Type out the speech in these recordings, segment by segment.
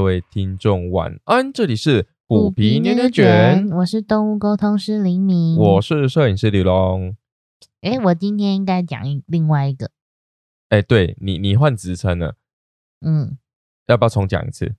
各位听众晚安，这里是虎皮牛牛卷，我是动物沟通师林明，我是摄影师李龙。哎，我今天应该讲另外一个。哎，对你，你换职称了，嗯，要不要重讲一次？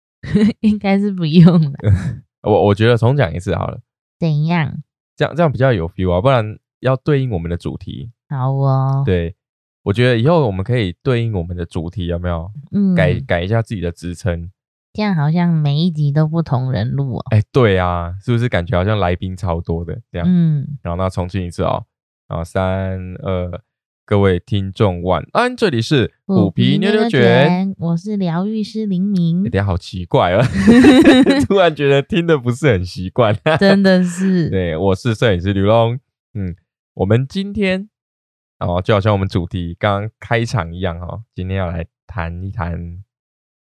应该是不用了。我我觉得重讲一次好了。怎样？这样这样比较有 feel 啊，不然要对应我们的主题。好哦。对，我觉得以后我们可以对应我们的主题，有没有？嗯，改改一下自己的职称。这样好像每一集都不同人录哦。哎，对啊，是不是感觉好像来宾超多的这样？嗯。然后那重新一次哦。然后三二。各位听众晚安，这里是虎皮妞妞卷，我是疗愈师林明。有点好奇怪啊，突然觉得听的不是很习惯，真的是。对，我是摄影师刘龙。嗯，我们今天哦，就好像我们主题刚刚开场一样哈，今天要来谈一谈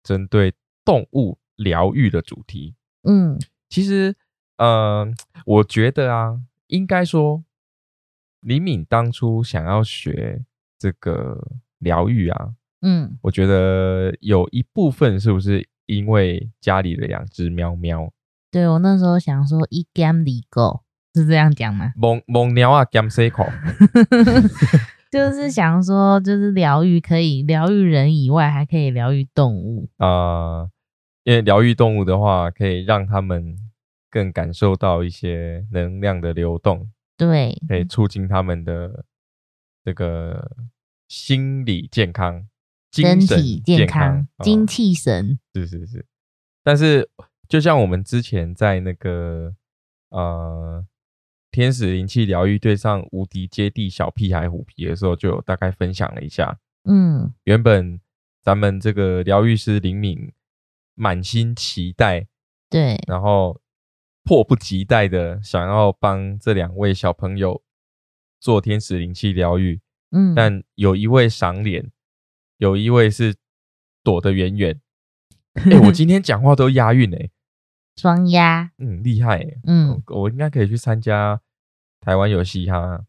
针对动物疗愈的主题。嗯，其实，嗯，我觉得啊，应该说。李敏当初想要学这个疗愈啊，嗯，我觉得有一部分是不是因为家里的两只喵喵？对我那时候想说一 gam 里狗是这样讲吗？蒙蒙鸟啊 gam 塞口，就是想说就是疗愈可以疗愈人以外，还可以疗愈动物啊，因为疗愈动物的话，可以让他们更感受到一些能量的流动。对，可以促进他们的这个心理健康、身体健康、精气神。是是是，但是就像我们之前在那个呃天使灵气疗愈对上无敌接地小屁孩虎皮的时候，就有大概分享了一下。嗯，原本咱们这个疗愈师林敏满心期待，对，然后。迫不及待的想要帮这两位小朋友做天使灵气疗愈，嗯，但有一位赏脸，有一位是躲得远远。哎，我今天讲话都押韵哎，双押，嗯，厉害，嗯，我应该可以去参加台湾游戏哈。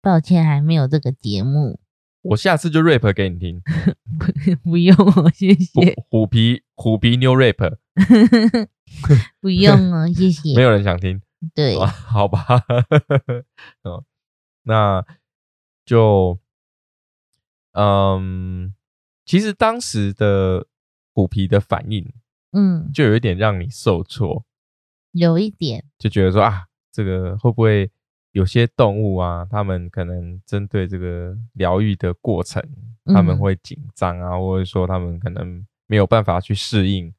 抱歉，还没有这个节目。我下次就 rap 给你听，不用，谢谢。虎皮虎皮妞 rap，不用哦，谢谢。没有人想听，对，好吧。哦，那就，嗯，其实当时的虎皮的反应，嗯，就有一点让你受挫，有一点，就觉得说啊，这个会不会？有些动物啊，他们可能针对这个疗愈的过程，他们会紧张啊，或者说他们可能没有办法去适应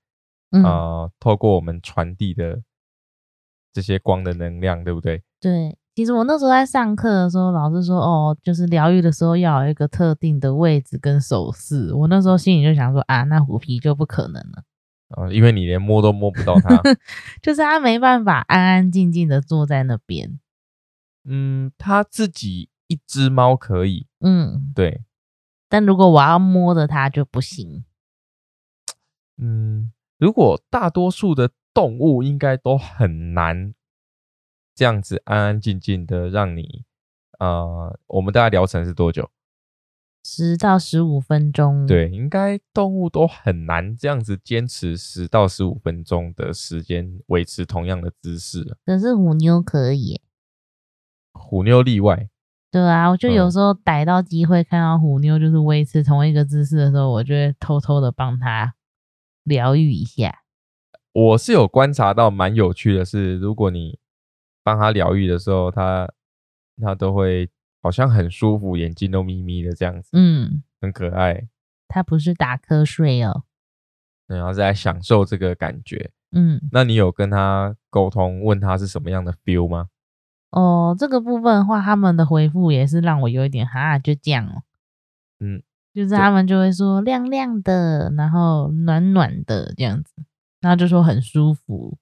啊，透过我们传递的这些光的能量，对不对？对，其实我那时候在上课的时候，老师说哦，就是疗愈的时候要有一个特定的位置跟手势。我那时候心里就想说啊，那虎皮就不可能了啊，因为你连摸都摸不到它，就是它没办法安安静静的坐在那边。嗯，他自己一只猫可以，嗯，对。但如果我要摸着它就不行。嗯，如果大多数的动物应该都很难这样子安安静静的让你，呃，我们大概疗程是多久？十到十五分钟。对，应该动物都很难这样子坚持十到十五分钟的时间维持同样的姿势。可是虎妞可以。虎妞例外，对啊，我就有时候逮到机会看到虎妞就是维持同一个姿势的时候，我就会偷偷的帮她疗愈一下。我是有观察到蛮有趣的是，如果你帮他疗愈的时候，他他都会好像很舒服，眼睛都眯眯的这样子，嗯，很可爱。他不是打瞌睡哦，然后在享受这个感觉。嗯，那你有跟他沟通，问他是什么样的 feel 吗？哦，这个部分的话，他们的回复也是让我有一点哈，就这样哦。嗯，就是他们就会说亮亮的，然后暖暖的这样子，然后就说很舒服。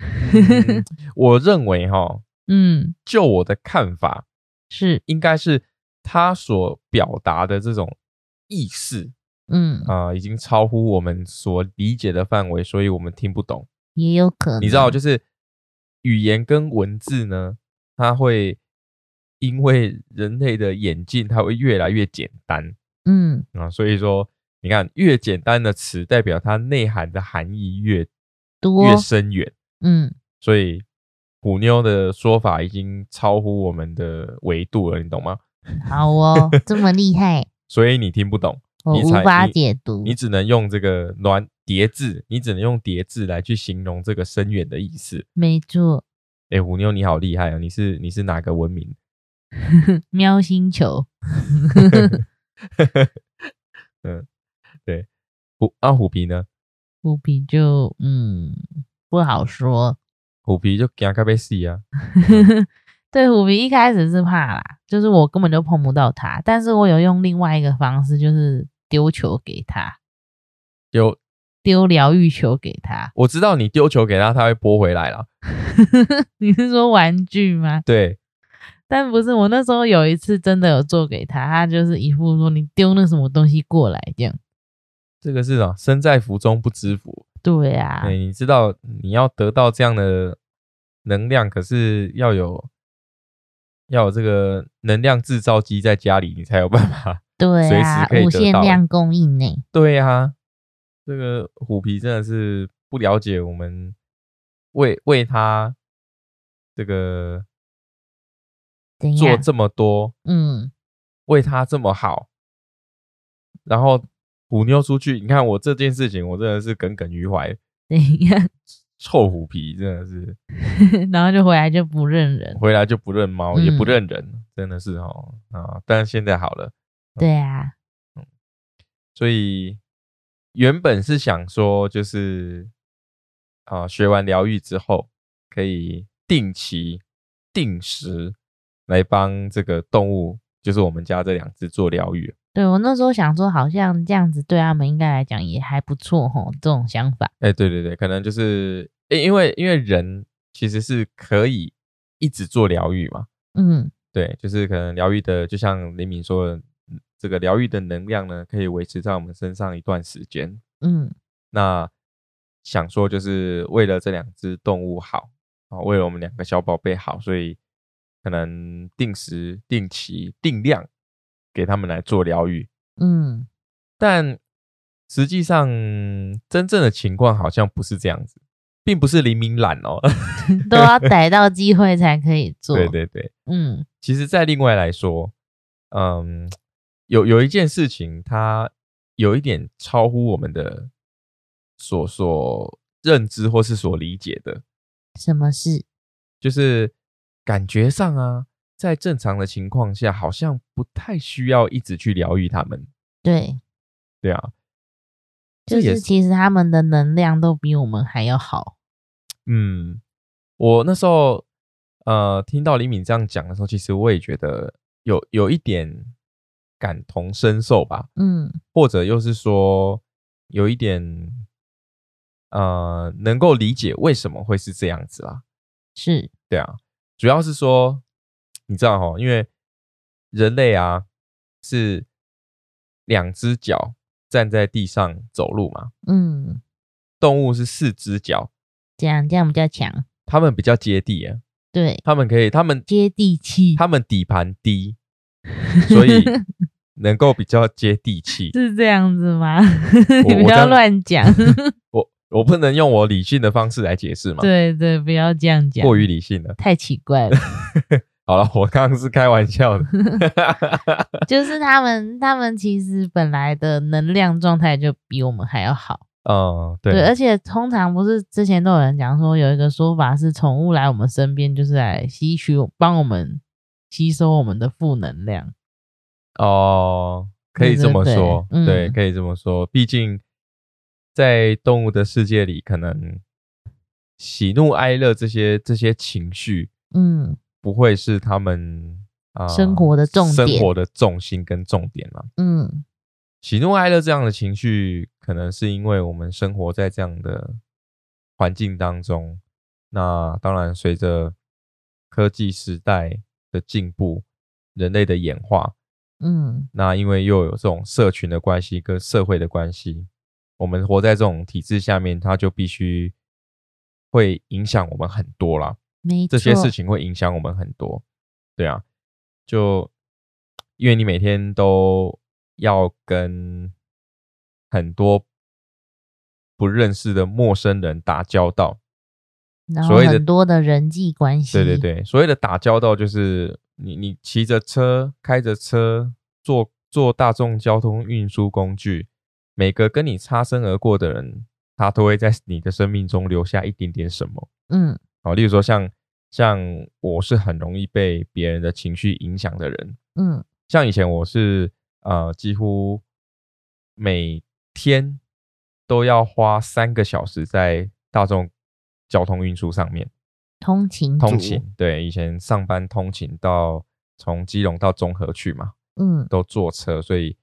我认为哈，嗯，就我的看法是，应该是他所表达的这种意思，嗯啊，已经超乎我们所理解的范围，所以我们听不懂。也有可能，你知道，就是。语言跟文字呢，它会因为人类的演进，它会越来越简单。嗯啊，所以说你看，越简单的词，代表它内涵的含义越多越深远。嗯，所以虎妞的说法已经超乎我们的维度了，你懂吗？好哦，这么厉害，所以你听不懂，我无你才法解读。你只能用这个暖叠字，你只能用叠字来去形容这个深远的意思。没错，哎，虎妞你好厉害啊！你是你是哪个文明？喵星球，嗯，对，虎啊虎皮呢？虎皮就嗯不好说。虎皮就惊咖啡死啊！对，虎皮一开始是怕啦，就是我根本就碰不到它，但是我有用另外一个方式，就是丢球给他，丢，丢疗愈球给他。我知道你丢球给他，他会拨回来啦。你是说玩具吗？对，但不是，我那时候有一次真的有做给他，他就是一副说你丢那什么东西过来这样。这个是啊，身在福中不知福。对啊，对，你知道你要得到这样的能量，可是要有要有这个能量制造机在家里，你才有办法。对随时啊，无限量供应呢。对啊，这个虎皮真的是不了解我们为为他这个？做这么多，嗯，为他这么好，然后虎妞出去，你看我这件事情，我真的是耿耿于怀。怎样？臭虎皮真的是 然后就回来就不认人。回来就不认猫，也不嗯认人，真的是哦啊！但是现在好了，对啊，所以原本是想说，就是啊，学完疗愈之后，可以定期、定时来帮这个动物，就是我们家这两只做疗愈。对我那时候想说，好像这样子对他们应该来讲也还不错吼，这种想法。哎，对对对，可能就是因因为因为人其实是可以一直做疗愈嘛，嗯，对，就是可能疗愈的，就像林敏说的，嗯这个疗愈的能量呢，可以维持在我们身上一段时间。嗯，那想说，就是为了这两只动物好啊，为了我们两个小宝贝好，所以可能定时、定期、定量给他们来做疗愈。嗯，但实际上，真正的情况好像不是这样子，并不是黎明懒哦。都要逮到机会才可以做。对对对，嗯其实，在另外来说，嗯，有有一件事情，它有一点超乎我们的所所认知或是所理解的，什么事？就是感觉上啊，在正常的情况下，好像不太需要一直去疗愈他们。对，对啊，就是其实他们的能量都比我们还要好。嗯，我那时候呃听到李敏这样讲的时候，其实我也觉得有有一点感同身受吧。嗯或者又是说有一点呃能够理解为什么会是这样子啦。是，对啊，主要是说你知道哈，因为人类啊是两只脚站在地上走路嘛，嗯，动物是四只脚，这样这样比较强。他们比较接地啊，对，他们可以，他们接地气。他们底盘低，所以能够比较接地气。是这样子吗？你不要乱讲。我我不能用我理性的方式来解释嘛，对对，不要这样讲，过于理性了。太奇怪了。好了，我刚刚是开玩笑的。就是他们，他们其实本来的能量状态就比我们还要好。嗯，对，对，而且通常不是之前都有人讲说，有一个说法是宠物来我们身边就是来吸取、帮我们吸收我们的负能量。哦，可以这么对对说，对可以这么说。毕竟在动物的世界里，可能喜怒哀乐这些这些情绪嗯不会是他们啊、生活的重点生活的重心跟重点嘛。嗯喜怒哀乐这样的情绪，可能是因为我们生活在这样的环境当中。那当然，随着科技时代的进步，人类的演化，嗯那因为又有这种社群的关系跟社会的关系，我们活在这种体制下面，它就必须会影响我们很多啦。没错，这些事情会影响我们很多，对啊，就因为你每天都要跟很多不认识的陌生人打交道。然后所谓的很多的人际关系，对对，对，所谓的打交道就是你你骑着车、开着车、坐坐大众交通运输工具，每个跟你擦身而过的人，他都会在你的生命中留下一点点什么。嗯。好，例如说像像我是很容易被别人的情绪影响的人，嗯。像以前我是呃几乎每天都要花三个小时在大众交通运输上面通勤，通勤。对，以前上班通勤到从基隆到中和去嘛，嗯都坐车，所以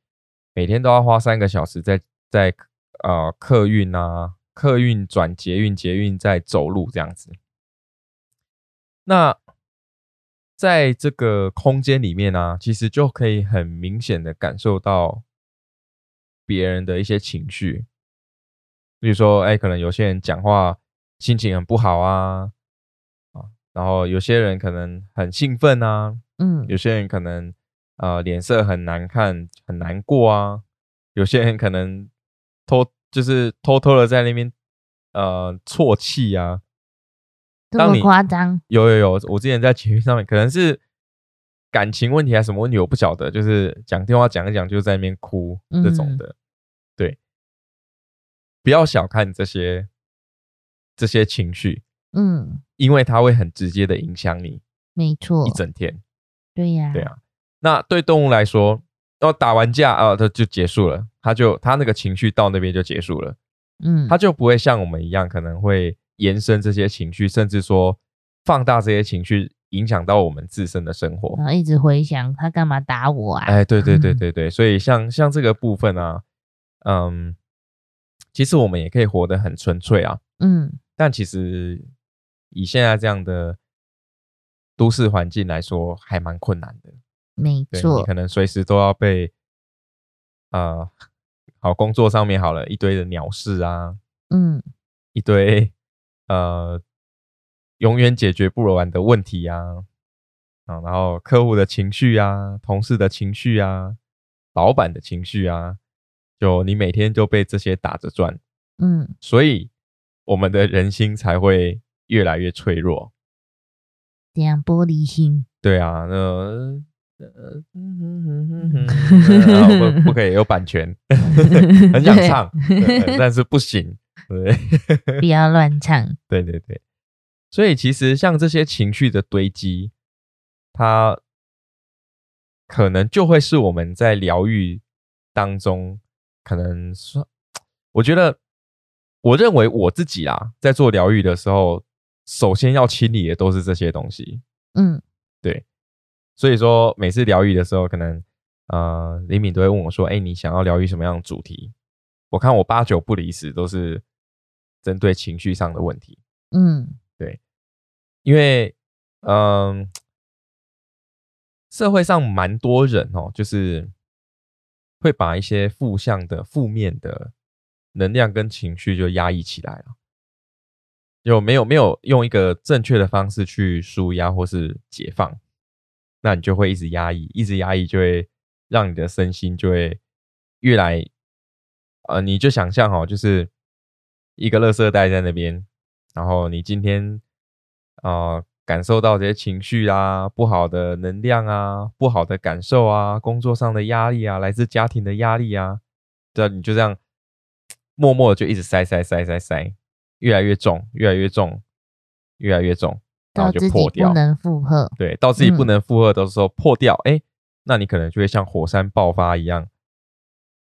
每天都要花三个小时在在呃客运啊，客运转捷运，捷运再走路这样子。那在这个空间里面呢、其实就可以很明显的感受到别人的一些情绪，比如说，哎，可能有些人讲话心情很不好啊，啊，然后有些人可能很兴奋啊，嗯。有些人可能呃脸色很难看，很难过啊，有些人可能偷就是偷偷的在那边呃啜泣啊，这么夸张，有有有，我之前在捷运上面可能是感情问题还是什么问题，我不晓得，就是讲电话讲一讲就在那边哭这种嗯。的，对，不要小看这些这些情绪，嗯，因为它会很直接的影响你没错。一，整天。对呀，对，啊，那对动物来说，要打完架啊，它就结束了，它就它那个情绪到那边就结束了，嗯，它就不会像我们一样，可能会延伸这些情绪，甚至说放大这些情绪，影响到我们自身的生活。然后一直回想他干嘛打我啊？哎，对对对 对对，所以像像这个部分啊，嗯，其实我们也可以活得很纯粹啊，嗯。但其实以现在这样的都市环境来说，还蛮困难的。没错你可，能随时都要被呃，好工作上面好了一堆的鸟事啊，嗯。一堆呃永远解决不完的问题啊，啊，然后客户的情绪啊，同事的情绪啊，老板的情绪啊，就你每天就被这些打着转，嗯，所以我们的人心才会越来越脆弱。这样玻璃心，对啊，那呃嗯哼哼哼哼然后不不可以有版权，很想唱，但是不行，对 不要乱唱，对对对，所以其实像这些情绪的堆积，它可能就会是我们在疗愈当中，可能说，我觉得，我认为我自己啊，在做疗愈的时候，首先要清理的都是这些东西。嗯对，所以说每次疗愈的时候，可能呃李敏都会问我说：“哎，你想要疗愈什么样的主题？”我看我八九不离十都是针对情绪上的问题，嗯对因为嗯、社会上蛮多人哦，就是会把一些负向的、负面的能量跟情绪就压抑起来了。就没有没有用一个正确的方式去舒压或是解放，那你就会一直压抑，一直压抑，就会让你的身心就会越来，呃，你就想象哦，就是一个垃圾袋在那边，然后你今天呃感受到这些情绪啊、不好的能量啊、不好的感受啊、工作上的压力啊、来自家庭的压力啊，对，你就这样默默的就一直塞塞塞塞塞，越来越重，越来越重，越来越重，然后就到自己破掉不。能负荷，对，到自己不嗯能负荷的时候破掉，哎、那你可能就会像火山爆发一样，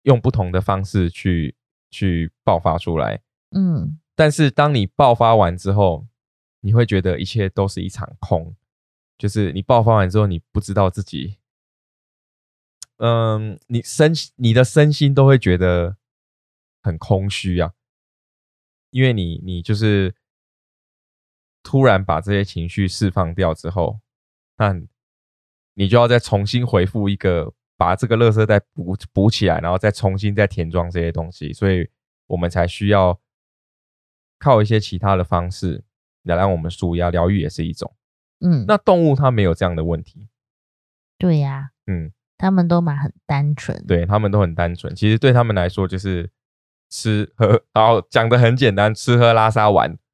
用不同的方式去去爆发出来。嗯但是当你爆发完之后，你会觉得一切都是一场空，就是你爆发完之后，你不知道自己，嗯，你身你的身心都会觉得很空虚啊，因为你你就是突然把这些情绪释放掉之后，那你就要再重新回复一个把这个垃圾袋补补起来，然后再重新再填装这些东西，所以我们才需要靠一些其他的方式来让我们舒压，疗愈也是一种。嗯，那动物它没有这样的问题，对呀，嗯，他们都蛮很单纯，对他们都很单纯，其实对他们来说就是吃喝，然后讲的很简单，吃喝拉撒玩。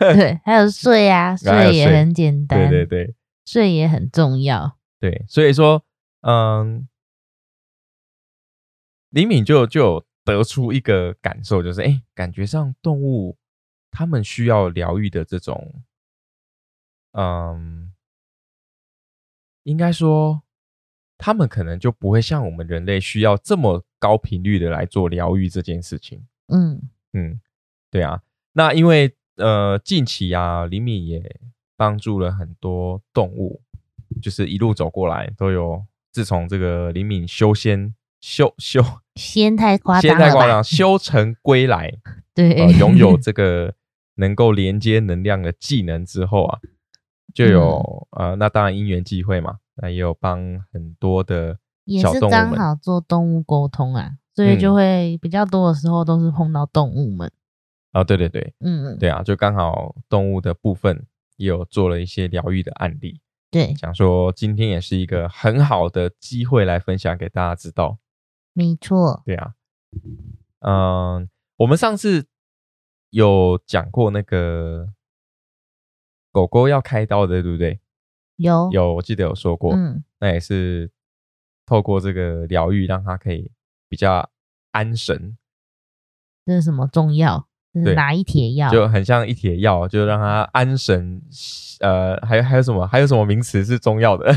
对，还有睡啊，睡也很简单。对对对，睡也很重要。对，所以说，嗯，李敏就就得出一个感受，就是哎，感觉上动物他们需要疗愈的这种，嗯，应该说，他们可能就不会像我们人类需要这么高频率的来做疗愈这件事情。嗯嗯，对啊。那因为呃，近期啊，李敏也帮助了很多动物，就是一路走过来都有。自从这个李敏修仙修修 仙太夸张，仙太夸张，修成归来，对，拥有这个能够连接能量的技能之后啊，就有呃，那当然因缘际会嘛，那也有帮很多的小动物刚好做动物沟通啊，所以就会比较多的时候都是碰到动物们。啊，对对对，嗯嗯，对啊，就刚好动物的部分也有做了一些疗愈的案例，对，想说今天也是一个很好的机会来分享给大家知道，没错，对啊，嗯，我们上次有讲过那个狗狗要开刀的，对不对？有。有，我记得有说过，嗯，那也是透过这个疗愈，让他可以比较安神。这是什么中药？拿一帖药就很像一帖药，就让他安神。呃，还还有什么？还有什么名词是中药的？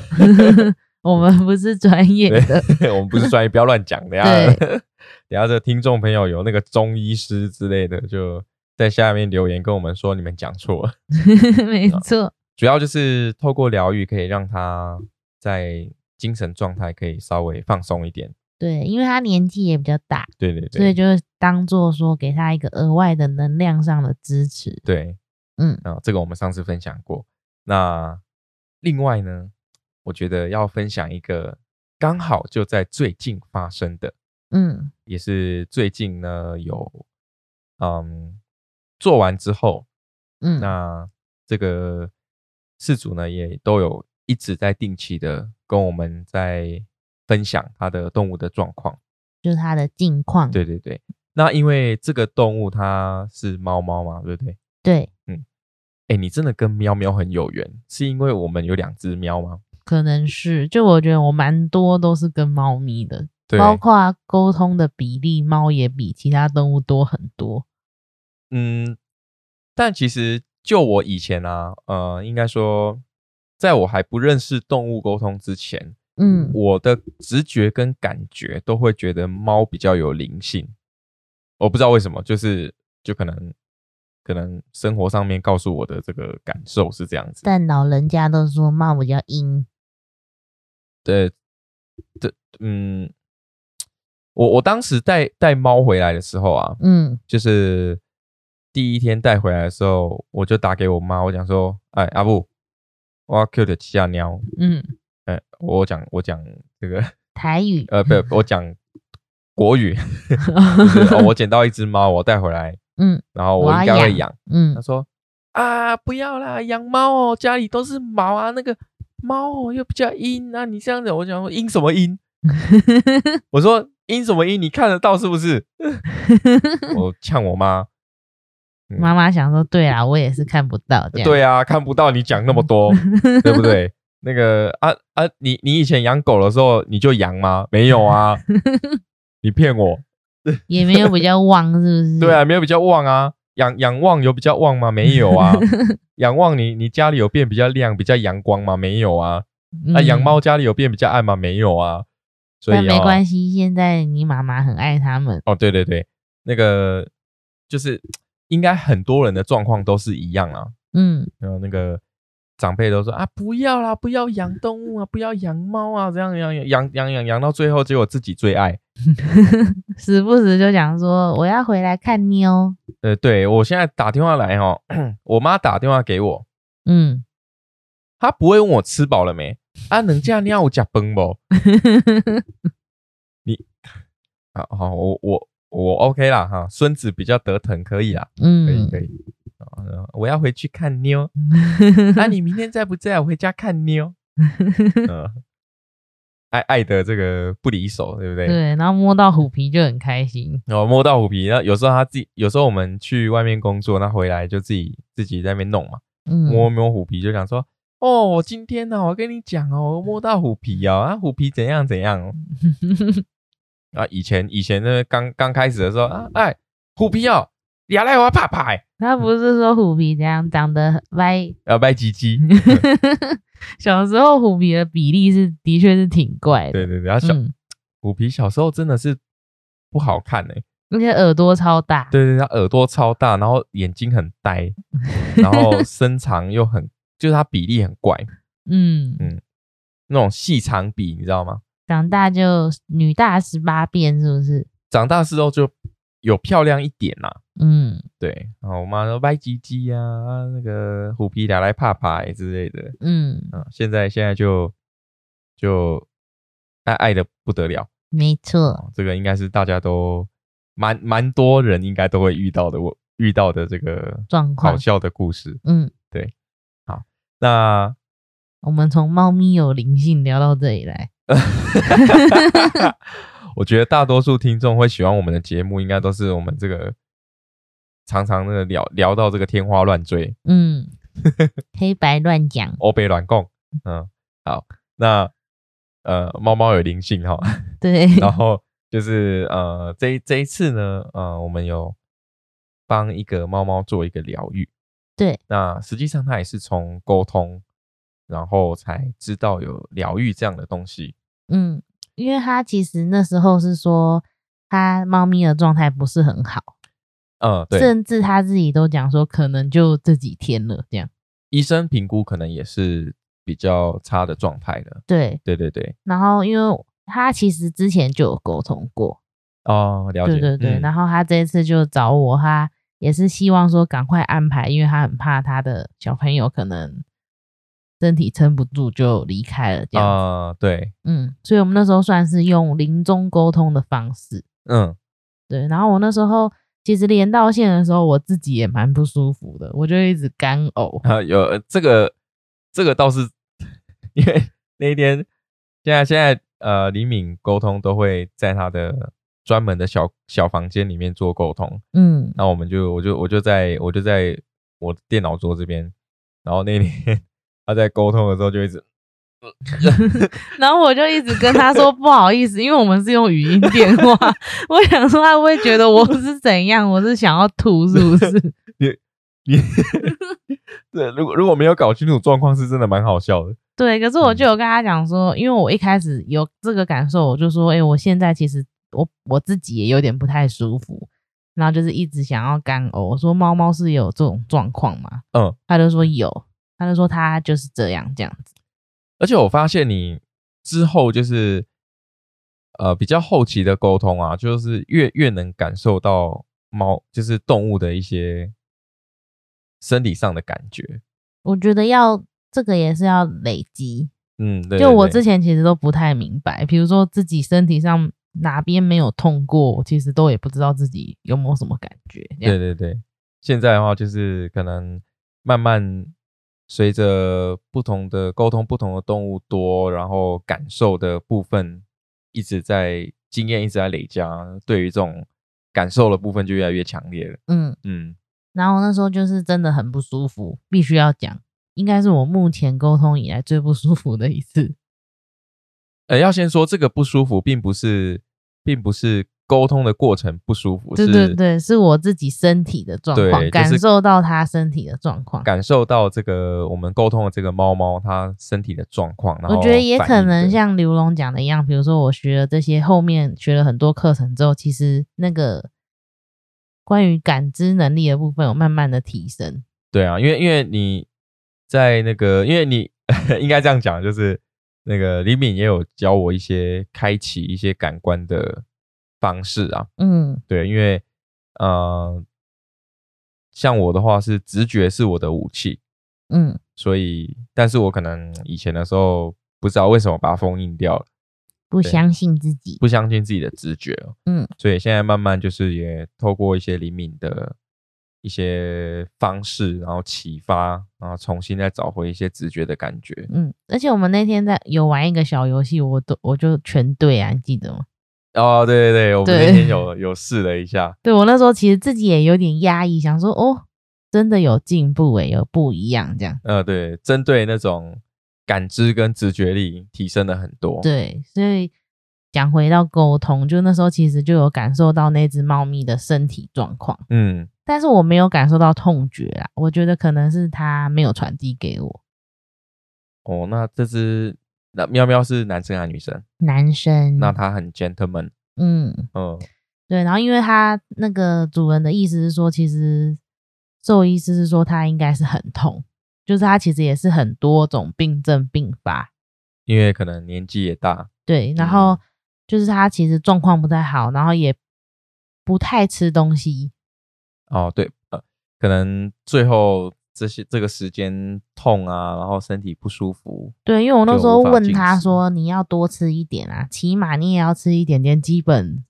我们不是专业的，我们不是专业，不要乱讲。等下，等下这听众朋友有那个中医师之类的，就在下面留言跟我们说你们讲错了。没错，主要就是透过疗愈，可以让他在精神状态可以稍微放松一点。对，因为他年纪也比较大，对对对，所以就是当做说给他一个额外的能量上的支持。对，嗯，啊，这个我们上次分享过。那另外呢，我觉得要分享一个刚好就在最近发生的，嗯，也是最近呢有，嗯，做完之后，嗯，那这个事主呢也都有一直在定期的跟我们在。分享它的动物的状况，就是它的近况。对对对，那因为这个动物它是猫猫嘛，对不对？对，嗯，哎，你真的跟喵喵很有缘，是因为我们有两只喵吗？可能是，就我觉得我蛮多都是跟猫咪的，对包括沟通的比例，猫也比其他动物多很多。嗯，但其实就我以前啊，呃，应该说，在我还不认识动物沟通之前。嗯，我的直觉跟感觉都会觉得猫比较有灵性，我不知道为什么，就是就可能可能生活上面告诉我的这个感受是这样子。但老人家都说猫比较阴。对，对，嗯，我我当时带带猫回来的时候啊，嗯，就是第一天带回来的时候，我就打给我妈，我讲说，哎，阿布，我要 Q 的七下喵，嗯。哎，我讲我讲这个台语，呃，不，我讲国语。我捡到一只猫，我带回来，嗯，然后我应该会养，嗯。他说啊，不要啦，养猫哦，家里都是毛啊，那个猫哦又比较阴啊，你这样子，我讲说阴什么阴？我说阴什么阴？你看得到是不是？我呛我妈，妈妈想说，对啊，我也是看不到，对啊，看不到，你讲那么多，对不对？那个啊啊，你你以前养狗的时候你就养吗？没有啊，你骗我，也没有比较旺，是不是？对啊，没有比较旺啊。养养旺有比较旺吗？没有啊。养旺你你家里有变比较亮、比较阳光吗？没有啊。啊，养猫家里有变比较暗吗？没有啊。所以没关系，现在你妈妈很爱他们。哦，对对对，那个就是应该很多人的状况都是一样啊。嗯，然后那个。长辈都说啊，不要啦，不要养动物啊，不要养猫啊，这样养养养养养到最后，结果自己最爱，时不时就讲说我要回来看妞。呃，对我现在打电话来哦，我妈打电话给我，嗯，她不会问我吃饱了没，啊，能这样尿我加崩不？你，好好，我我我 OK 啦哈，孙子比较得疼，可以啦，嗯，可以可以。我要回去看妞，那你明天在不在？我回家看妞。嗯爱爱的这个不离手，对不对？对，然后摸到虎皮就很开心。然后摸到虎皮，然后有时候他自己，有时候我们去外面工作，那回来就自己自己在那边弄嘛，嗯，摸摸虎皮，就想说，哦，今天呢，我跟你讲哦，我摸到虎皮哦，啊，虎皮怎样怎样哦。啊，以前以前呢，刚刚开始的时候啊，哎，虎皮哦，亚来我怕怕，他不是说虎皮这样长得歪，啊歪唧唧。小时候虎皮的比例是的确是挺怪的，对对对，他小嗯，虎皮小时候真的是不好看哎、而且耳朵超大，对对，他耳朵超大，然后眼睛很呆，然后身长又很，就是他比例很怪，嗯，嗯。那种细长比，你知道吗？长大就女大十八变，是不是？长大之后就有漂亮一点啦、嗯对，然后我妈说歪唧唧啊，啊那个虎皮俩来怕怕之类的，嗯，嗯，现在现在就就爱爱的不得了，没错，哦这个应该是大家都蛮蛮多人应该都会遇到的，我遇到的这个状况好笑的故事。嗯，对。好那我们从猫咪有灵性聊到这里来，我觉得大多数听众会喜欢我们的节目，应该都是我们这个常常那个聊聊到这个天花乱坠、嗯，黑白乱讲，欧北乱共。嗯，好，那呃，猫猫有灵性哈，对，然后就是呃，这这一次呢，呃，我们有帮一个猫猫做一个疗愈。对，那实际上它也是从沟通，然后才知道有疗愈这样的东西。嗯，因为他其实那时候是说他猫咪的状态不是很好，嗯，对，甚至他自己都讲说可能就这几天了这样。医生评估可能也是比较差的状态的。对，对对对，然后因为他其实之前就有沟通过，哦，了解。对对对，嗯然后他这一次就找我，他也是希望说赶快安排，因为他很怕他的小朋友可能身体撑不住就离开了这样子。啊、对，嗯，所以我们那时候算是用临终沟通的方式。嗯，对，然后我那时候其实连到线的时候，我自己也蛮不舒服的，我就一直干呕。啊，有呃这个这个倒是，因为那一天现在现在呃，李敏沟通都会在他的专门的小小房间里面做沟通，嗯，那我们就我就我就在我就在我电脑桌这边，然后那一天他在沟通的时候就一直，然后我就一直跟他说不好意思，因为我们是用语音电话，我想说他会觉得我是怎样，我是想要吐是不是？你 对，如果如果没有搞清楚状况，是真的蛮好笑的。对，可是我就有跟他讲说，因为我一开始有这个感受，我就说，哎、我现在其实我我自己也有点不太舒服，然后就是一直想要干呕。我说猫猫是有这种状况吗？嗯，他就说有，他就说他就是这样这样子。而且我发现你之后就是呃比较后期的沟通啊，就是越越能感受到猫就是动物的一些生理上的感觉。我觉得要这个也是要累积，嗯，对就我之前其实都不太明白，比如说自己身体上哪边没有痛过，我其实都也不知道自己有没有什么感觉。对对对，现在的话就是可能慢慢随着不同的沟通，不同的动物多，然后感受的部分一直在经验一直在累加，对于这种感受的部分就越来越强烈了。嗯，嗯，然后那时候就是真的很不舒服，必须要讲，应该是我目前沟通以来最不舒服的一次。呃，要先说这个不舒服，并不是，并不是沟通的过程不舒服，对对对，是我自己身体的状况，就是感受到他身体的状况。感受到这个我们沟通的这个猫猫它身体的状况，然后我觉得也可能像刘龙讲的一样，比如说我学了这些，后面学了很多课程之后，其实那个关于感知能力的部分有慢慢的提升。对啊，因为因为你在那个，因为你 应该这样讲，就是那个李敏也有教我一些开启一些感官的方式啊。嗯对，因为呃，像我的话是直觉是我的武器，嗯，所以但是我可能以前的时候不知道为什么把它封印掉了，不相信自己。不相信自己的直觉哦。嗯所以现在慢慢就是也透过一些灵敏的一些方式，然后启发，然后重新再找回一些直觉的感觉。嗯，而且我们那天在有玩一个小游戏，我都我就全对啊，你记得吗？哦，对对对，我们那天有有试了一下，对我那时候其实自己也有点压抑，想说哦，真的有进步诶，有不一样这样。呃，对，针对那种感知跟直觉力提升了很多。，对，所以讲回到沟通，就那时候其实就有感受到那只猫咪的身体状况，嗯，但是我没有感受到痛觉啦，我觉得可能是它没有传递给我。哦，那这只那喵喵是男生还是女生？男生，那他很 gentleman，嗯，嗯，对，然后因为他那个主人的意思是说，其实兽医师是说他应该是很痛，就是他其实也是很多种病症并发，因为可能年纪也大，对，然嗯。后就是他其实状况不太好，然后也不太吃东西，哦，对，呃，可能最后这些这个时间痛啊，然后身体不舒服，对，因为我那就时候问他说，你要多吃一点啊，起码你也要吃一点点基本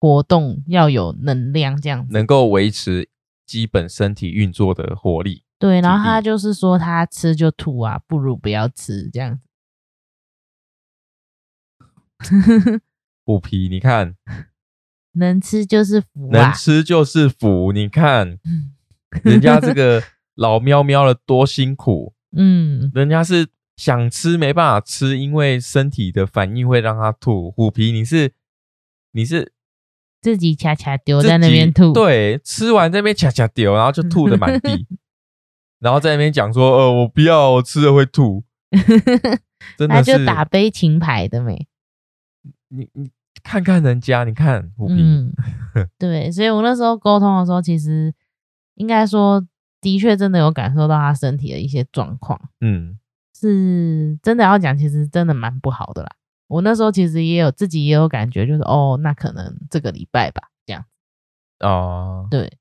活动，要有能量这样子。能够维持基本身体运作的活力。对，然后他就是说他吃就吐啊，不如不要吃这样子。虎皮，你看，能吃就是福能啊！吃就是福。你看，人家这个老喵喵了多辛苦，嗯，人家是想吃没办法吃，因为身体的反应会让他吐。虎皮，你是你是自己恰恰丢在那边吐。对，吃完这边恰恰丢，然后就吐的满地，然后在那边讲说，呃，我不要，我吃了会吐，真他的是就打悲情牌的没。你你看看人家，你看虎皮，嗯，对，所以我那时候沟通的时候，其实应该说，的确真的有感受到他身体的一些状况。嗯是真的要讲，其实真的蛮不好的啦。我那时候其实也有自己也有感觉，就是哦，那可能这个礼拜吧，这样哦，对。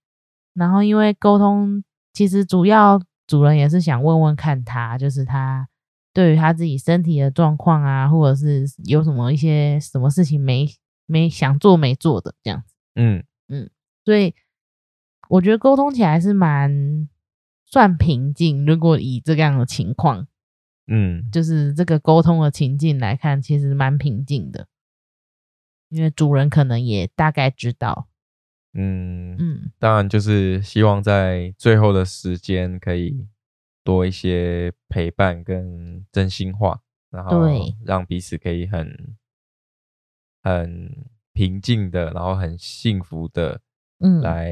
然后因为沟通，其实主要主人也是想问问看他，就是他对于他自己身体的状况啊，或者是有什么一些什么事情没没想做没做的这样子。嗯所以我觉得沟通起来是蛮算平静。如果以这样的情况，嗯。就是这个沟通的情境来看，其实蛮平静的，因为主人可能也大概知道，嗯，嗯，当然就是希望在最后的时间可以多一些陪伴跟真心话，然后对。让彼此可以很很平静的，然后很幸福的嗯，来，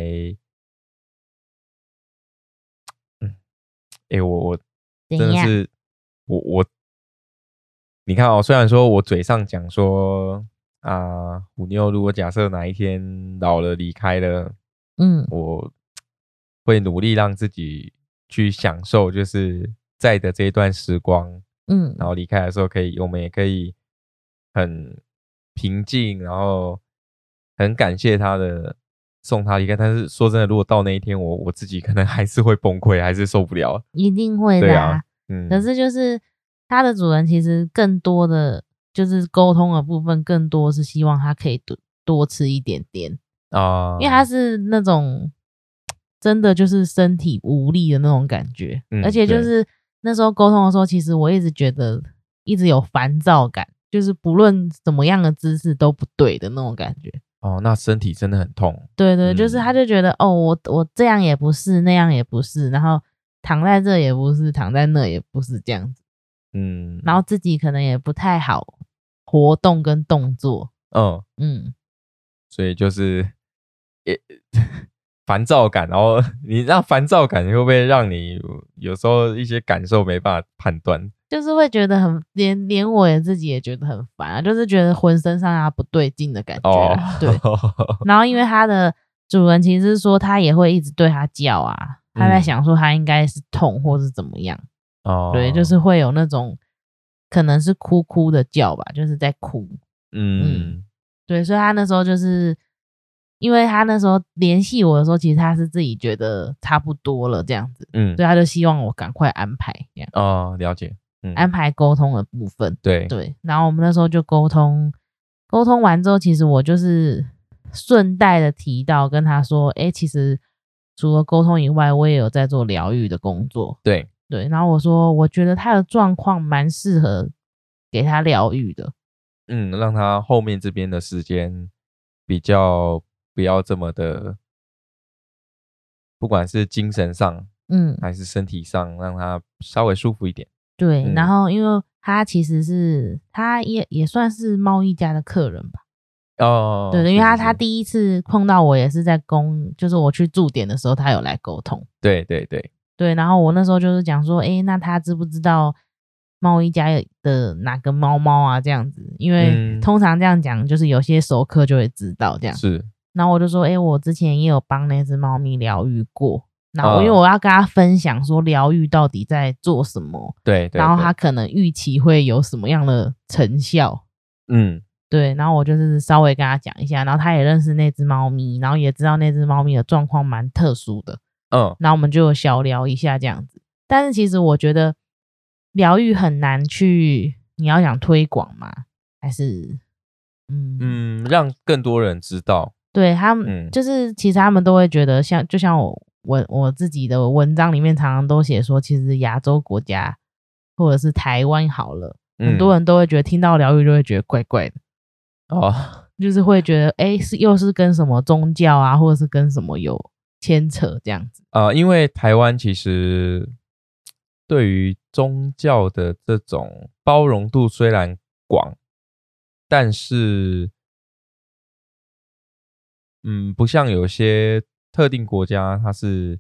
哎、我我真？的是我我，你看哦，虽然说我嘴上讲说啊，虎妞如果假设哪一天老了离开了，嗯我会努力让自己去享受，就是在的这一段时光，嗯然后离开的时候可以，我们也可以很平静，然后很感谢他的送他离开。但是说真的，如果到那一天，我我自己可能还是会崩溃，还是受不了。一定会的、对啊嗯，可是就是它的主人其实更多的就是沟通的部分，更多是希望它可以多多吃一点点，啊，因为它是那种真的就是身体无力的那种感觉，嗯而且就是那时候沟通的时候，其实我一直觉得一直有烦躁感，就是不论怎么样的姿势都不对的那种感觉。哦，那身体真的很痛。对对，就是嗯他就觉得哦，我我这样也不是，那样也不是，然后躺在这也不是，躺在那也不是这样子，嗯，然后自己可能也不太好活动跟动作，嗯，嗯，所以就是也 烦躁感，然后 你让烦躁感会不会让你有时候一些感受没办法判断？就是会觉得很连连我也自己也觉得很烦啊，就是觉得浑身上下不对劲的感觉对。然后因为它的主人其实是说他也会一直对它叫啊，他在嗯。想说它应该是痛或是怎么样，哦，对，就是会有那种可能是哭哭的叫吧，就是在哭，嗯。对，所以他那时候就是因为他那时候联系我的时候，其实他是自己觉得差不多了这样子，嗯。所以他就希望我赶快安排这样哦，了解，嗯，安排沟通的部分。对对，然后我们那时候就沟通，沟通完之后，其实我就是顺带的提到跟他说，哎，其实除了沟通以外，我也有在做疗愈的工作。对对，然后我说，我觉得他的状况蛮适合给他疗愈的。嗯，让他后面这边的时间比较不要这么的，不管是精神上，嗯，还是身体上，让他稍微舒服一点。对。嗯然后，因为他其实是他也也算是贸易家的客人吧。哦，对对，因为他他第一次碰到我也是在公，就是我去驻点的时候，他有来沟通。对对对，对，然后我那时候就是讲说，诶，那他知不知道贸易家的哪个猫猫啊？这样子，因为嗯通常这样讲，就是有些熟客就会知道这样。是然后我就说，诶，我之前也有帮那只猫咪疗愈过。然后因为嗯。我要跟他分享说疗愈到底在做什么，对对，然后他可能预期会有什么样的成效。嗯。对，然后我就是稍微跟他讲一下，然后他也认识那只猫咪，然后也知道那只猫咪的状况蛮特殊的，嗯。然后我们就小聊一下这样子。但是其实我觉得疗愈很难去，你要想推广嘛，还是嗯嗯，让更多人知道，对他们、嗯。就是其实他们都会觉得像，就像我我我自己的文章里面常常都写说，其实亚洲国家或者是台湾好了，很多嗯人都会觉得听到疗愈就会觉得怪怪的。哦，就是会觉得，哎、是又是跟什么宗教啊，或者是跟什么有牵扯这样子。呃，因为台湾其实对于宗教的这种包容度虽然广，但是，嗯，不像有些特定国家，它是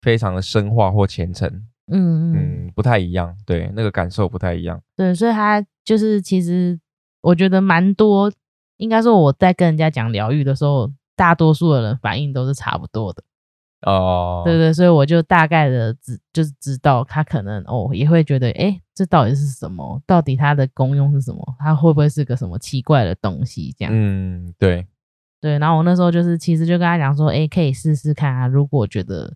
非常的深化或虔诚，嗯嗯，嗯，不太一样，对，那个感受不太一样，对，所以他就是其实我觉得蛮多，应该说我在跟人家讲疗愈的时候，大多数的人反应都是差不多的。哦，对对，所以我就大概的知就是知道他可能哦也会觉得，哎，这到底是什么？到底它的功用是什么？它会不会是个什么奇怪的东西？这样。嗯，对，对，然后我那时候就是其实就跟他讲说，哎，可以试试看啊，如果觉得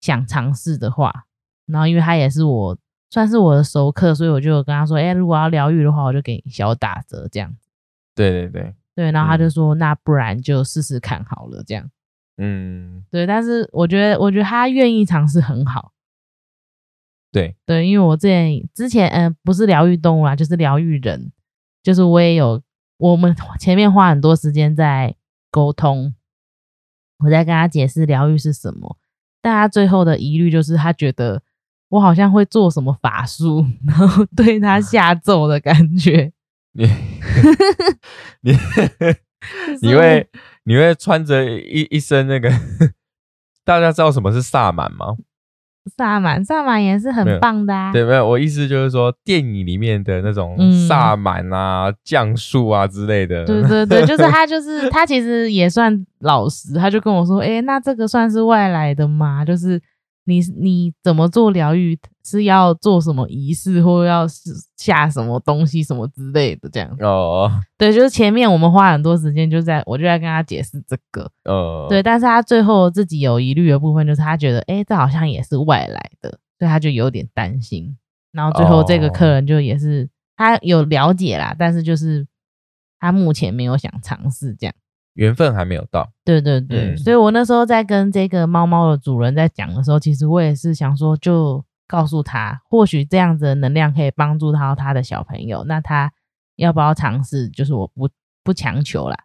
想尝试的话，然后因为他也是我算是我的熟客，所以我就跟他说，哎，如果要疗愈的话，我就给你小打折这样。对对对，对，然后他就嗯说，那不然就试试看好了，这样。嗯，对，但是我觉得，我觉得他愿意尝试很好。对，对，因为我之前之前，嗯、不是疗愈动物啦，就是疗愈人，就是我也有，我们前面花很多时间在沟通，我在跟他解释疗愈是什么，但他最后的疑虑就是他觉得我好像会做什么法术，然后对他下咒的感觉。你 你你会你会穿着一一身那个，大家知道什么是萨满吗？萨满，萨满也是很棒的啊。对，没有，我意思就是说电影里面的那种嗯萨满啊、降术啊之类的。对对对，就是他，就是他，其实也算老实。他就跟我说：“诶，那这个算是外来的吗？就是你你怎么做疗愈，是要做什么仪式，或要是下什么东西什么之类的，这样。哦，对，就是前面我们花很多时间，就在我就在跟他解释这个。呃，对，但是他最后自己有疑虑的部分，就是他觉得，诶，这好像也是外来的，所以他就有点担心。然后最后这个客哦人就也是、他有了解啦，但是就是他目前没有想尝试这样。缘分还没有到。对对对，嗯所以我那时候在跟这个猫猫的主人在讲的时候，其实我也是想说，就告诉他，或许这样子的能量可以帮助到他的小朋友，那他要不要尝试？就是我不不强求啦，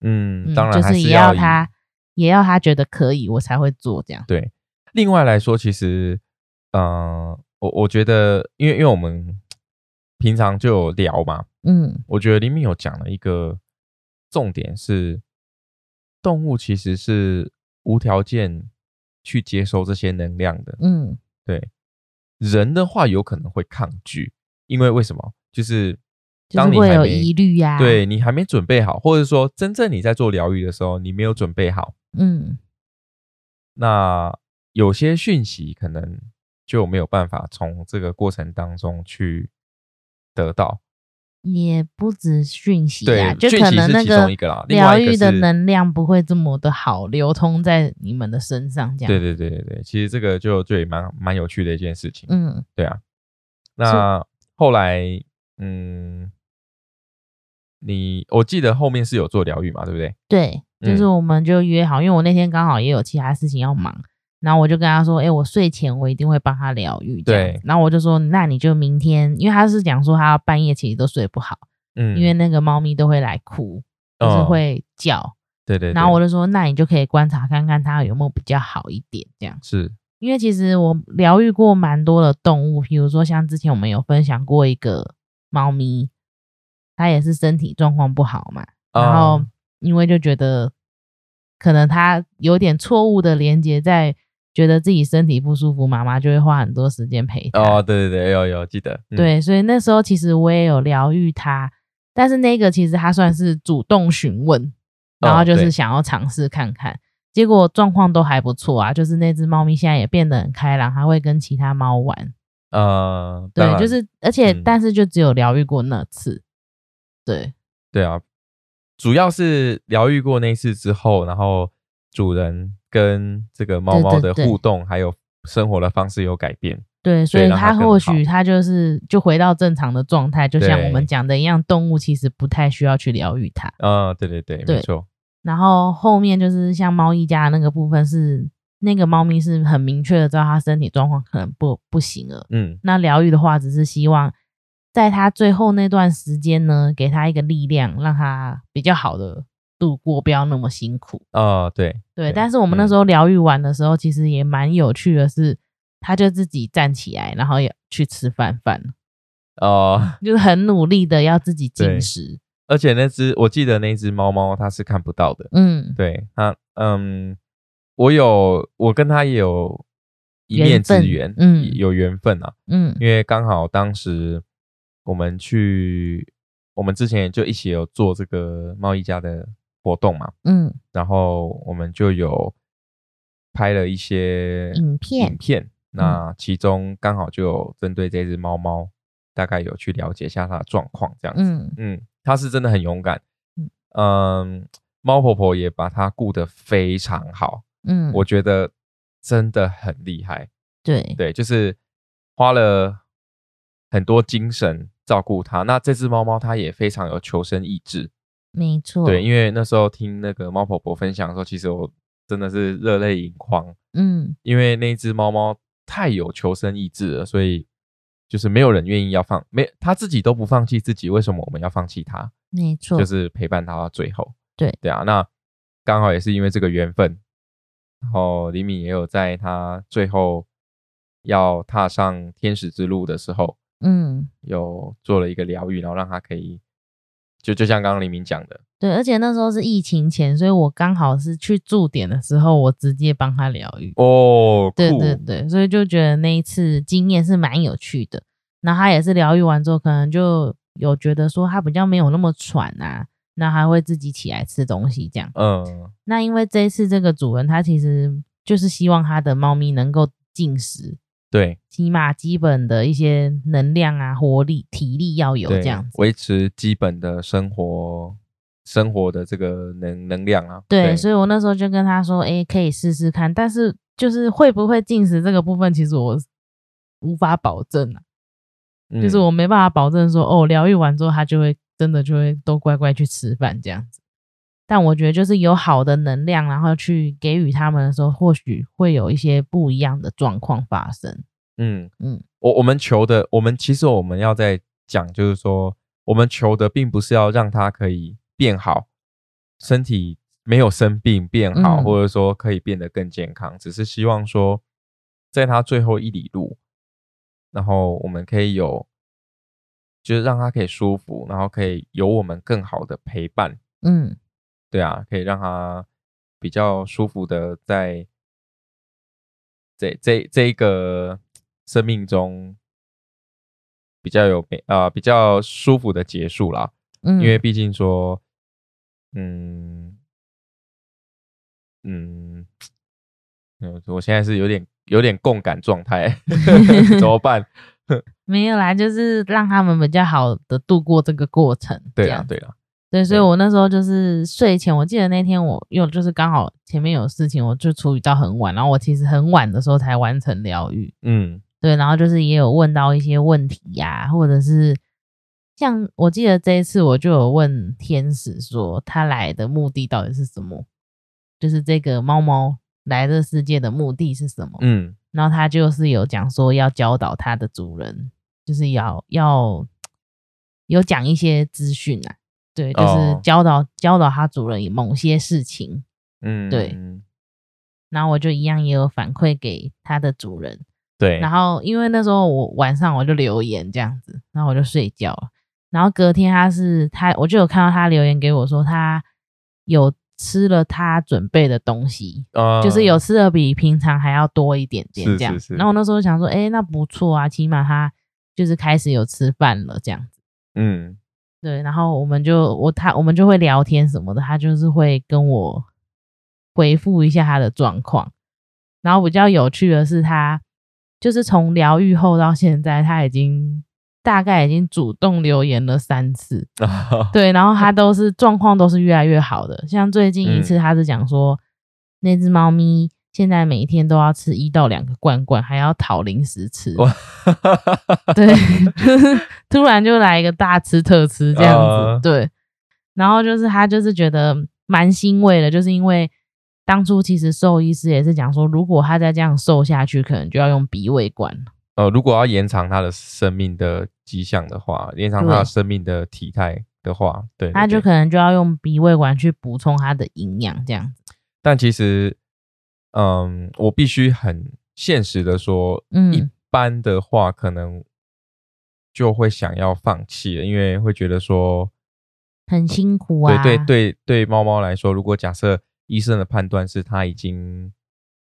嗯，嗯，当然还就是也要他也要他觉得可以，我才会做这样。对。另外来说，其实，嗯，我我觉得，因为因为我们平常就有聊嘛，嗯我觉得里面有讲了一个重点是，动物其实是无条件去接收这些能量的。嗯对，人的话有可能会抗拒，因为为什么？就是当你还没疑虑呀、对你还没准备好，或者说真正你在做疗愈的时候，你没有准备好，嗯那有些讯息可能就没有办法从这个过程当中去得到。也不止讯息对啊，，就可能那个疗愈的能量不会这么的好流通在你们的身上，这样。对对对对对，其实这个就就也蛮蛮有趣的一件事情。嗯对啊，那后来，嗯，你我记得后面是有做疗愈嘛，对不对？对，就是我们就约好，因为我那天刚好也有其他事情要忙，然后我就跟他说，哎，我睡前我一定会帮他疗愈。对。然后我就说，那你就明天，因为他是讲说他半夜其实都睡不好，嗯，因为那个猫咪都会来哭，就是会叫。对对。然后我就说，那你就可以观察看看它有没有比较好一点，这样。是。因为其实我疗愈过蛮多的动物，比如说像之前我们有分享过一个猫咪，它也是身体状况不好嘛，然后因为就觉得可能它有点错误的连接，在觉得自己身体不舒服，妈妈就会花很多时间陪他。哦，对对对，有有记得。对，所以那时候其实我也有疗愈它，但是那个其实它算是主动询问，然后就是想要尝试看看。结果状况都还不错啊，就是那只猫咪现在也变得很开朗，还会跟其他猫玩。呃，对，就是而且但是就只有疗愈过那次。对，对啊，主要是疗愈过那次之后，然后主人跟这个猫猫的互动还有生活的方式有改变。对，所以它或许它就是就回到正常的状态，就像我们讲的一样，动物其实不太需要去疗愈它。嗯，对对对，没错。然后后面就是像猫一家那个部分，是那个猫咪是很明确的知道它身体状况可能不不行了。嗯，那疗愈的话，只是希望在它最后那段时间呢，给它一个力量，让它比较好的度过，不要那么辛苦。哦，对对。但是我们那时候疗愈完的时候，其实也蛮有趣的，是他就自己站起来，然后也去吃饭饭。哦，就是很努力的要自己进食。而且那只我记得那只猫猫它是看不到的，嗯，对它，嗯，我有我跟它也有一面之缘，嗯，有缘分啊，嗯，因为刚好当时我们去，我们之前就一起有做这个猫一家的活动嘛，嗯，然后我们就有拍了一些影片，影片，那其中刚好就有针对这只猫猫，大概有去了解一下它的状况，这样子，嗯。嗯。他是真的很勇敢，嗯，猫婆婆也把它顾得非常好，嗯，我觉得真的很厉害，对。对，就是花了很多精神照顾它。那这只猫猫它也非常有求生意志，没错，对，因为那时候听那个猫婆婆分享的时候，其实我真的是热泪盈眶，嗯，因为那只猫猫太有求生意志了，所以。就是没有人愿意要放，没他自己都不放弃自己，为什么我们要放弃它？没错，就是陪伴它到最后。对对啊，那刚好也是因为这个缘分，然后李敏也有在他最后要踏上天使之路的时候，嗯，有做了一个疗愈，然后让他可以。就就像刚刚黎明讲的，对，而且那时候是疫情前，所以我刚好是去驻点的时候，我直接帮他疗愈哦，对对对，所以就觉得那一次经验是蛮有趣的。那他也是疗愈完之后，可能就有觉得说他比较没有那么喘啊，那还会自己起来吃东西这样。嗯，那因为这一次这个主人他其实就是希望他的猫咪能够进食。对，起码基本的一些能量啊、活力、体力要有这样子，维持基本的生活生活的这个能能量啊。对，所以我那时候就跟他说：“哎，可以试试看，但是就是会不会进食这个部分，其实我无法保证啊。就是我没办法保证说，哦，疗愈完之后他就会真的就会都乖乖去吃饭这样子。但我觉得就是有好的能量，然后去给予他们的时候，或许会有一些不一样的状况发生。嗯嗯，我我们求的，我们其实我们要在讲，就是说，我们求的并不是要让他可以变好，身体没有生病变好，或者说可以变得更健康，只是希望说，在他最后一里路，然后我们可以有，就是让他可以舒服，然后可以有我们更好的陪伴。嗯。对啊，可以让他比较舒服的在这这这一个生命中比较有啊比较舒服的结束啦。嗯，因为毕竟说，嗯嗯嗯，我现在是有点有点共感状态，怎么办？没有啦，就是让他们比较好的度过这个过程。对啊，对啊。对，所以我那时候就是睡前，我记得那天我又就是刚好前面有事情，我就处理到很晚，然后我其实很晚的时候才完成疗愈。嗯，对，然后就是也有问到一些问题呀，或者是像我记得这一次我就有问天使说他来的目的到底是什么？就是这个猫猫来这世界的目的是什么。嗯然后他就是有讲说要教导他的主人，就是要要有讲一些资讯啊，对，就是哦教导、教导他主人某些事情。嗯，对然后我就一样也有反馈给他的主人，对，然后因为那时候我晚上我就留言这样子，然后我就睡觉了。然后隔天他是他，我就有看到他留言给我说他有吃了他准备的东西，呃就是有吃的比平常还要多一点点这样。是是是然后我那时候想说，哎，那不错啊，起码他就是开始有吃饭了这样子。嗯对，然后我们就我他我们就会聊天什么的，他就是会跟我回复一下他的状况。然后比较有趣的是他，就是从疗愈后到现在，他已经大概已经主动留言了三次，对，然后他都是状况都是越来越好的。像最近一次，他是讲说、那只猫咪现在每天都要吃一到两个罐罐，还要讨零食吃。哇对，就 是突然就来一个大吃特吃这样子，呃对。然后就是他就是觉得蛮欣慰的，就是因为当初其实兽医师也是讲说，如果他再这样瘦下去，可能就要用鼻胃管了。呃，如果要延长他的生命的迹象的话，延长他的生命的体态的话，对，对对他就可能就要用鼻胃管去补充他的营养，这样子。但其实，嗯，我必须很现实的说，嗯。一般的话可能就会想要放弃了，因为会觉得说，很辛苦对啊，对对对对，猫猫来说，如果假设医生的判断是它已经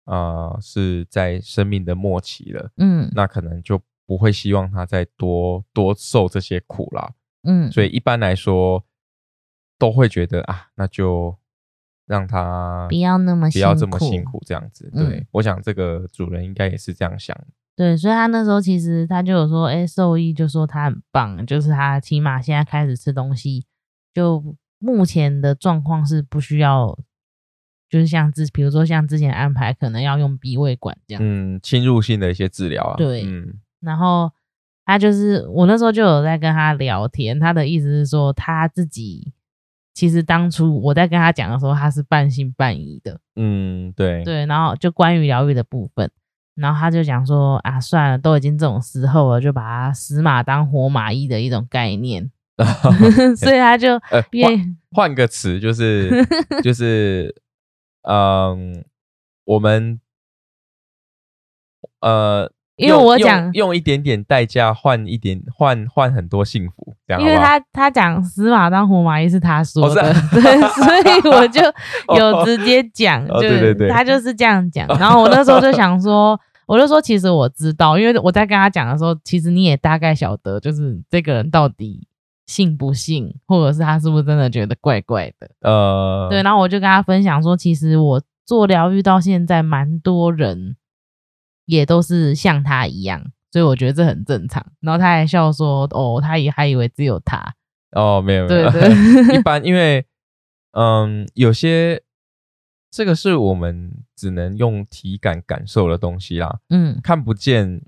呃是在生命的末期了，嗯。那可能就不会希望它再多多受这些苦啦。嗯，所以一般来说都会觉得啊，那就让他不要那么不要这么辛苦这样子。嗯对，我想这个主人应该也是这样想。对，所以他那时候其实他就有说，哎，兽医就说他很棒，就是他起码现在开始吃东西，就目前的状况是不需要，就是像之，比如说像之前安排可能要用鼻胃管这样，嗯，侵入性的一些治疗啊。对嗯然后他就是我那时候就有在跟他聊天，他的意思是说他自己其实当初我在跟他讲的时候，他是半信半疑的，嗯，对。对，然后就关于疗愈的部分，然后他就讲说啊，算了，都已经这种时候了，就把它死马当活马医的一种概念，所以他就换换个词就是就是，嗯，我们呃，因为我讲用一点点代价换一点换换很多幸福，这样因为他他讲死马当活马医是他说的，啊对，所以我就有直接讲，哦就对对对他就是这样讲。然后我那时候就 想说，我就说其实我知道，因为我在跟他讲的时候，其实你也大概晓得，就是这个人到底信不信，或者是他是不是真的觉得怪怪的。呃，对，然后我就跟他分享说，其实我做疗愈到现在，蛮多人也都是像他一样，所以我觉得这很正常。然后他还笑说，哦，他也还以为只有他。哦，没有没有，对对 一般因为嗯，有些这个是我们只能用体感感受的东西啦，嗯看不见。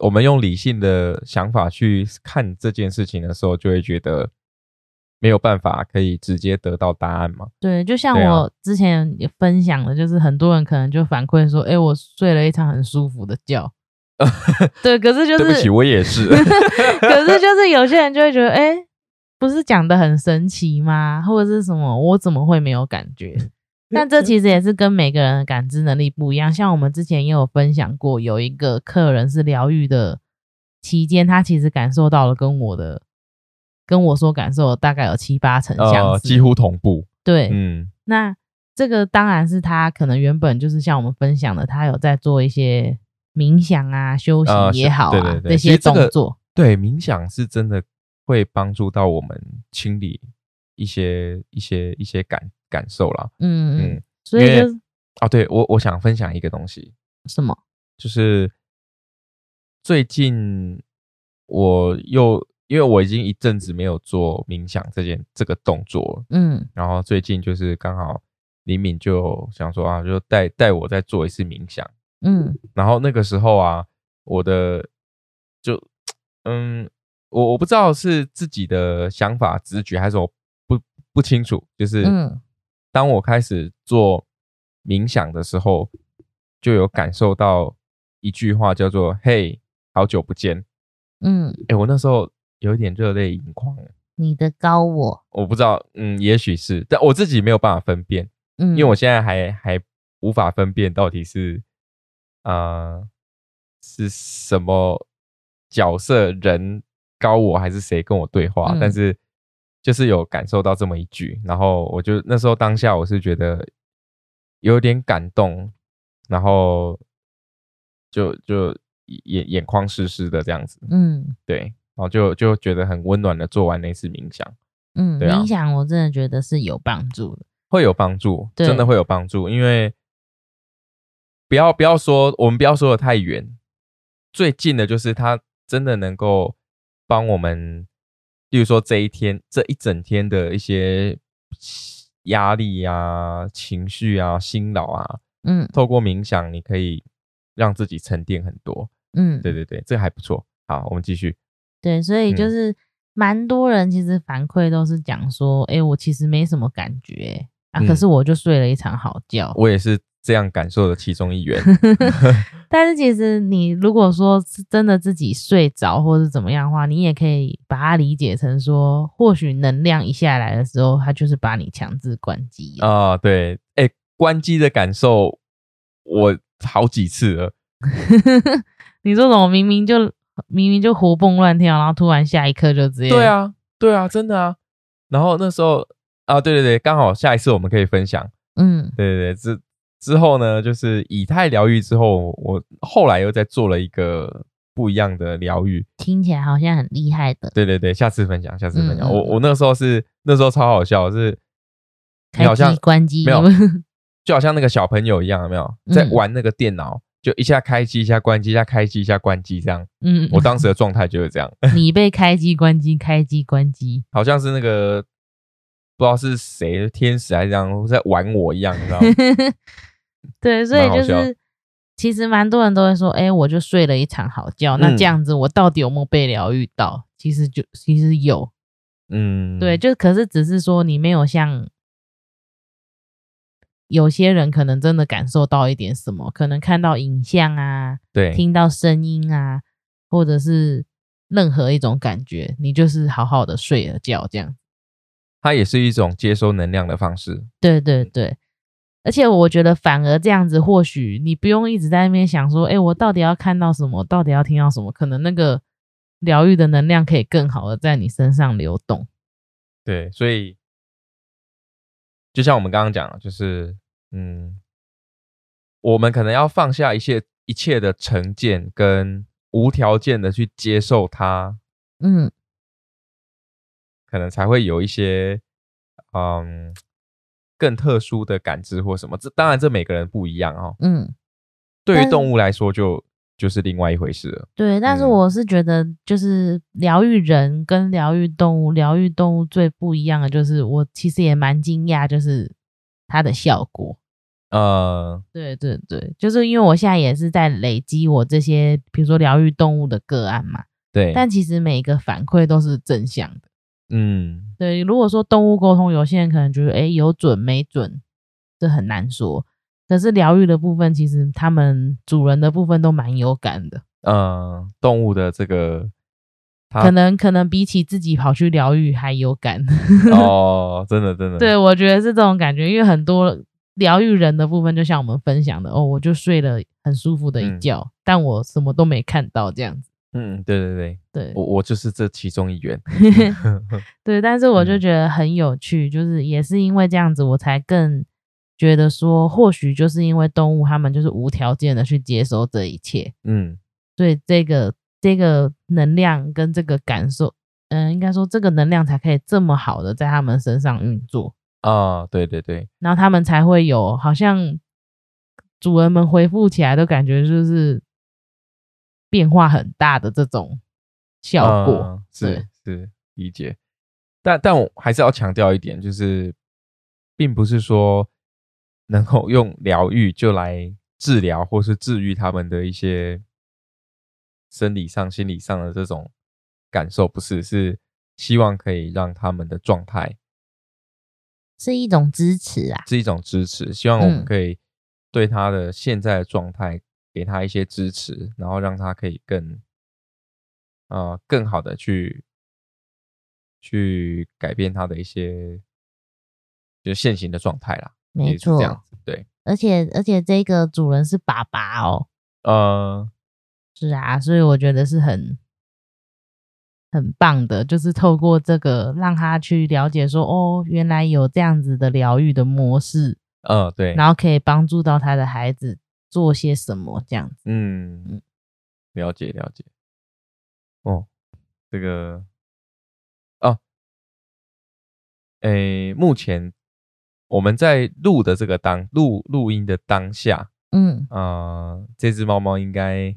我们用理性的想法去看这件事情的时候，就会觉得没有办法可以直接得到答案嘛。对，就像我之前也分享的，就是很多人可能就反馈说，哎，我睡了一场很舒服的觉。对，可是就是，对不起，我也是。可是就是有些人就会觉得，哎，不是讲的很神奇吗？或者是什么，我怎么会没有感觉？但这其实也是跟每个人的感知能力不一样。像我们之前也有分享过，有一个客人是疗愈的期间，他其实感受到了跟我的跟我所感受大概有七八成相呃，似，几乎同步。对。嗯那这个当然是他可能原本就是像我们分享的，他有在做一些冥想啊、修行呃是也好啊，对对对这些动作。对，冥想是真的会帮助到我们清理一些一些一些感感受啦。嗯嗯所以就是哦，对我我想分享一个东西，什么？就是最近我又因为我已经一阵子没有做冥想这件这个动作了，嗯。然后最近就是刚好李敏就想说啊，就带带我再做一次冥想，嗯。然后那个时候啊，我的就嗯，我我不知道是自己的想法直觉还是我不不清楚，就是嗯。当我开始做冥想的时候，就有感受到一句话叫做“嘿，好久不见”。嗯，哎，我那时候有点热泪盈眶。你的高我，我不知道，嗯，也许是，但我自己没有办法分辨，嗯，因为我现在还还无法分辨到底是啊是什么角色人高我还是谁跟我对话，但是就是有感受到这么一句，然后我就那时候当下我是觉得有点感动，然后就就眼眼眶湿湿的这样子，嗯，对，然后就就觉得很温暖的做完那次冥想，嗯，对啊冥想我真的觉得是有帮助的，会有帮助，真的会有帮助，因为不要不要说我们不要说的太远，最近的就是它真的能够帮我们，例如说这一天这一整天的一些压力啊、情绪啊、辛劳啊，嗯透过冥想，你可以让自己沉淀很多。嗯，对对对，这还不错。好，我们继续。对，所以就嗯是蛮多人其实反馈都是讲说，哎，我其实没什么感觉啊，可嗯是我就睡了一场好觉。我也是这样感受的其中一员。但是其实你如果说是真的自己睡着或是怎么样的话，你也可以把它理解成说，或许能量一下来的时候，它就是把你强制关机了。啊、对，哎，关机的感受我好几次了。你说什么明明就明明就活蹦乱跳，然后突然下一刻就直接对，啊，对啊，真的啊。然后那时候啊，对对对，刚好下一次我们可以分享。嗯对对对，之之后呢，就是以太疗愈之后，我后来又在做了一个不一样的疗愈。听起来好像很厉害的，对对对，下次分享，下次分享。嗯嗯我我那时候是那时候超好笑，是好像机关机没有 就好像那个小朋友一样，有没有在嗯玩那个电脑，就一下开机，一下关机，一下开机，一下关机这样。嗯，我当时的状态就是这样，你被开机关机开机关机，好像是那个不知道是谁天使还是这样在玩我一样，你知道吗？对，所以就是其实蛮多人都会说，哎、我就睡了一场好觉，那嗯这样子我到底有没有被疗愈到？其实就其实有，嗯，对，就可是只是说你没有像有些人可能真的感受到一点什么，可能看到影像啊，对，听到声音啊，或者是任何一种感觉，你就是好好的睡了觉这样。它也是一种接收能量的方式。对对对，而且我觉得反而这样子，或许你不用一直在那边想说，哎，我到底要看到什么，到底要听到什么，可能那个疗愈的能量可以更好的在你身上流动。对，所以就像我们刚刚讲的，就是嗯，我们可能要放下一切一切的成见，跟无条件的去接受它，嗯可能才会有一些嗯更特殊的感知或什么。这当然这每个人不一样哦。嗯，对于动物来说就，就是另外一回事了。对。但是嗯我是觉得，就是疗愈人跟疗愈动物，疗愈动物最不一样的就是，我其实也蛮惊讶，就是它的效果。呃，对对对，就是因为我现在也是在累积我这些，比如说疗愈动物的个案嘛。对，但其实每一个反馈都是正向的。嗯，对，如果说动物沟通，有些人可能觉得，哎，有准没准，这很难说。可是疗愈的部分，其实他们主人的部分都蛮有感的，呃，动物的这个，可能可能比起自己跑去疗愈还有感。哦，真的真的，对，我觉得是这种感觉，因为很多疗愈人的部分，就像我们分享的，哦，我就睡了很舒服的一嗯觉，但我什么都没看到，这样子。嗯，对对对，对，我我就是这其中一员。对，但是我就嗯觉得很有趣，就是也是因为这样子，我才更觉得说，或许就是因为动物它们就是无条件的去接收这一切，嗯所以这个这个能量跟这个感受，嗯、应该说这个能量才可以这么好的在他们身上运作，啊，对对对，然后他们才会有好像主人们回复起来都感觉就是变化很大的这种效果。啊是是理解。但但我还是要强调一点，就是并不是说能够用疗愈就来治疗或是治愈他们的一些生理上、心理上的这种感受，不是，是希望可以让他们的状态是一种支持啊，是一种支持，希望我们嗯。可以对他的现在的状态给他一些支持，然后让他可以更呃更好的去去改变他的一些就是现行的状态啦。没错这样，子，对，而且而且这个主人是爸爸哦，呃，是啊，所以我觉得是很很棒的，就是透过这个让他去了解说，哦，原来有这样子的疗愈的模式，呃，对，然后可以帮助到他的孩子做些什么这样子。嗯嗯，了解了解。哦，这个哦，诶，目前我们在录的这个当录录音的当下，嗯，呃，这只猫猫应该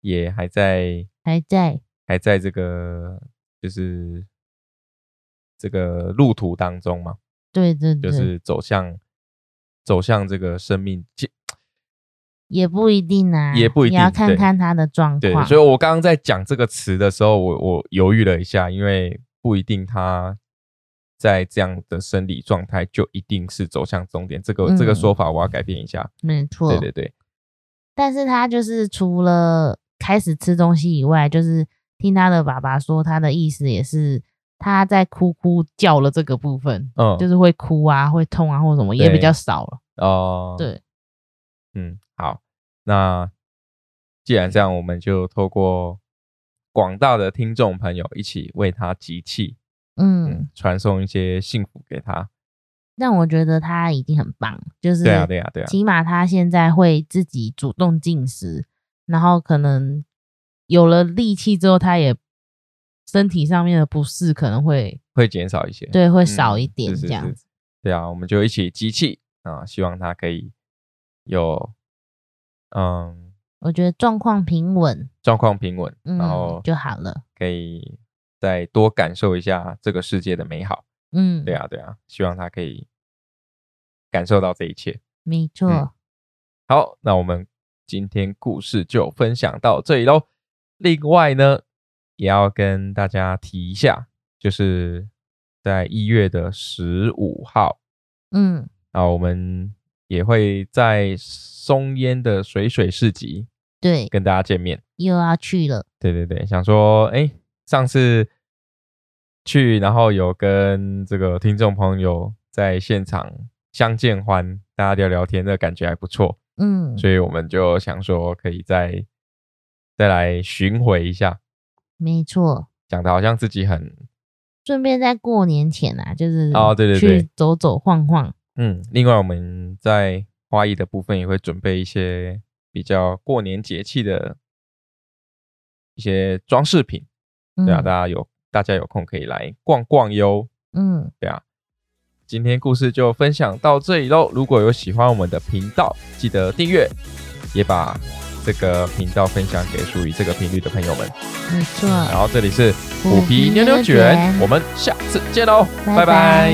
也还在还在，还在这个就是这个路途当中嘛，对对对，就是走向走向这个生命，其 也不一定啊，也不一你要看看他的状对，况。所以我刚刚在讲这个词的时候，我我犹豫了一下，因为不一定他在这样的生理状态就一定是走向终点。这个、这个嗯说法我要改变一下。没错，对对对，但是他就是除了开始吃东西以外，就是听他的爸爸说，他的意思也是他在哭哭叫了这个部分，嗯，就是会哭啊、会痛啊或什么也比对较少了。哦、，对，嗯，好，那既然这样，我们就透过广大的听众朋友一起为他集气，嗯。嗯，，传送一些幸福给他。但我觉得他已经很棒，就是对啊，对啊，对啊，起码他现在会自己主动进食，然后可能有了力气之后，他也身体上面的不适可能会会减少一些。对会嗯少一点是是是这样子。对啊，我们就一起集气啊，希望他可以有嗯我觉得状况平稳，状况平稳，嗯然后就好了。可以再多感受一下这个世界的美好。嗯，对啊，对啊，希望他可以感受到这一切。没错。嗯好，那我们今天故事就分享到这里喽。另外呢，也要跟大家提一下，就是在一月的十五号，嗯，啊，我们也会在松烟的水水市集对，跟大家见面。又要去了。对对对，想说，哎，上次去，然后有跟这个听众朋友在现场相见欢，大家聊聊天，的感觉还不错，嗯，所以我们就想说，可以再再来巡回一下，没错。讲的好像自己很顺便在过年前啊，就是哦对对对去走走晃晃。嗯。另外，我们在花艺的部分也会准备一些比较过年节气的一些装饰品。嗯、对啊，大家有大家有空可以来逛逛哟。嗯，对啊，今天故事就分享到这里喽。如果有喜欢我们的频道，记得订阅，也把这个频道分享给属于这个频率的朋友们。没错。然后这里是虎虎皮妞妞卷，我们下次见喽，拜拜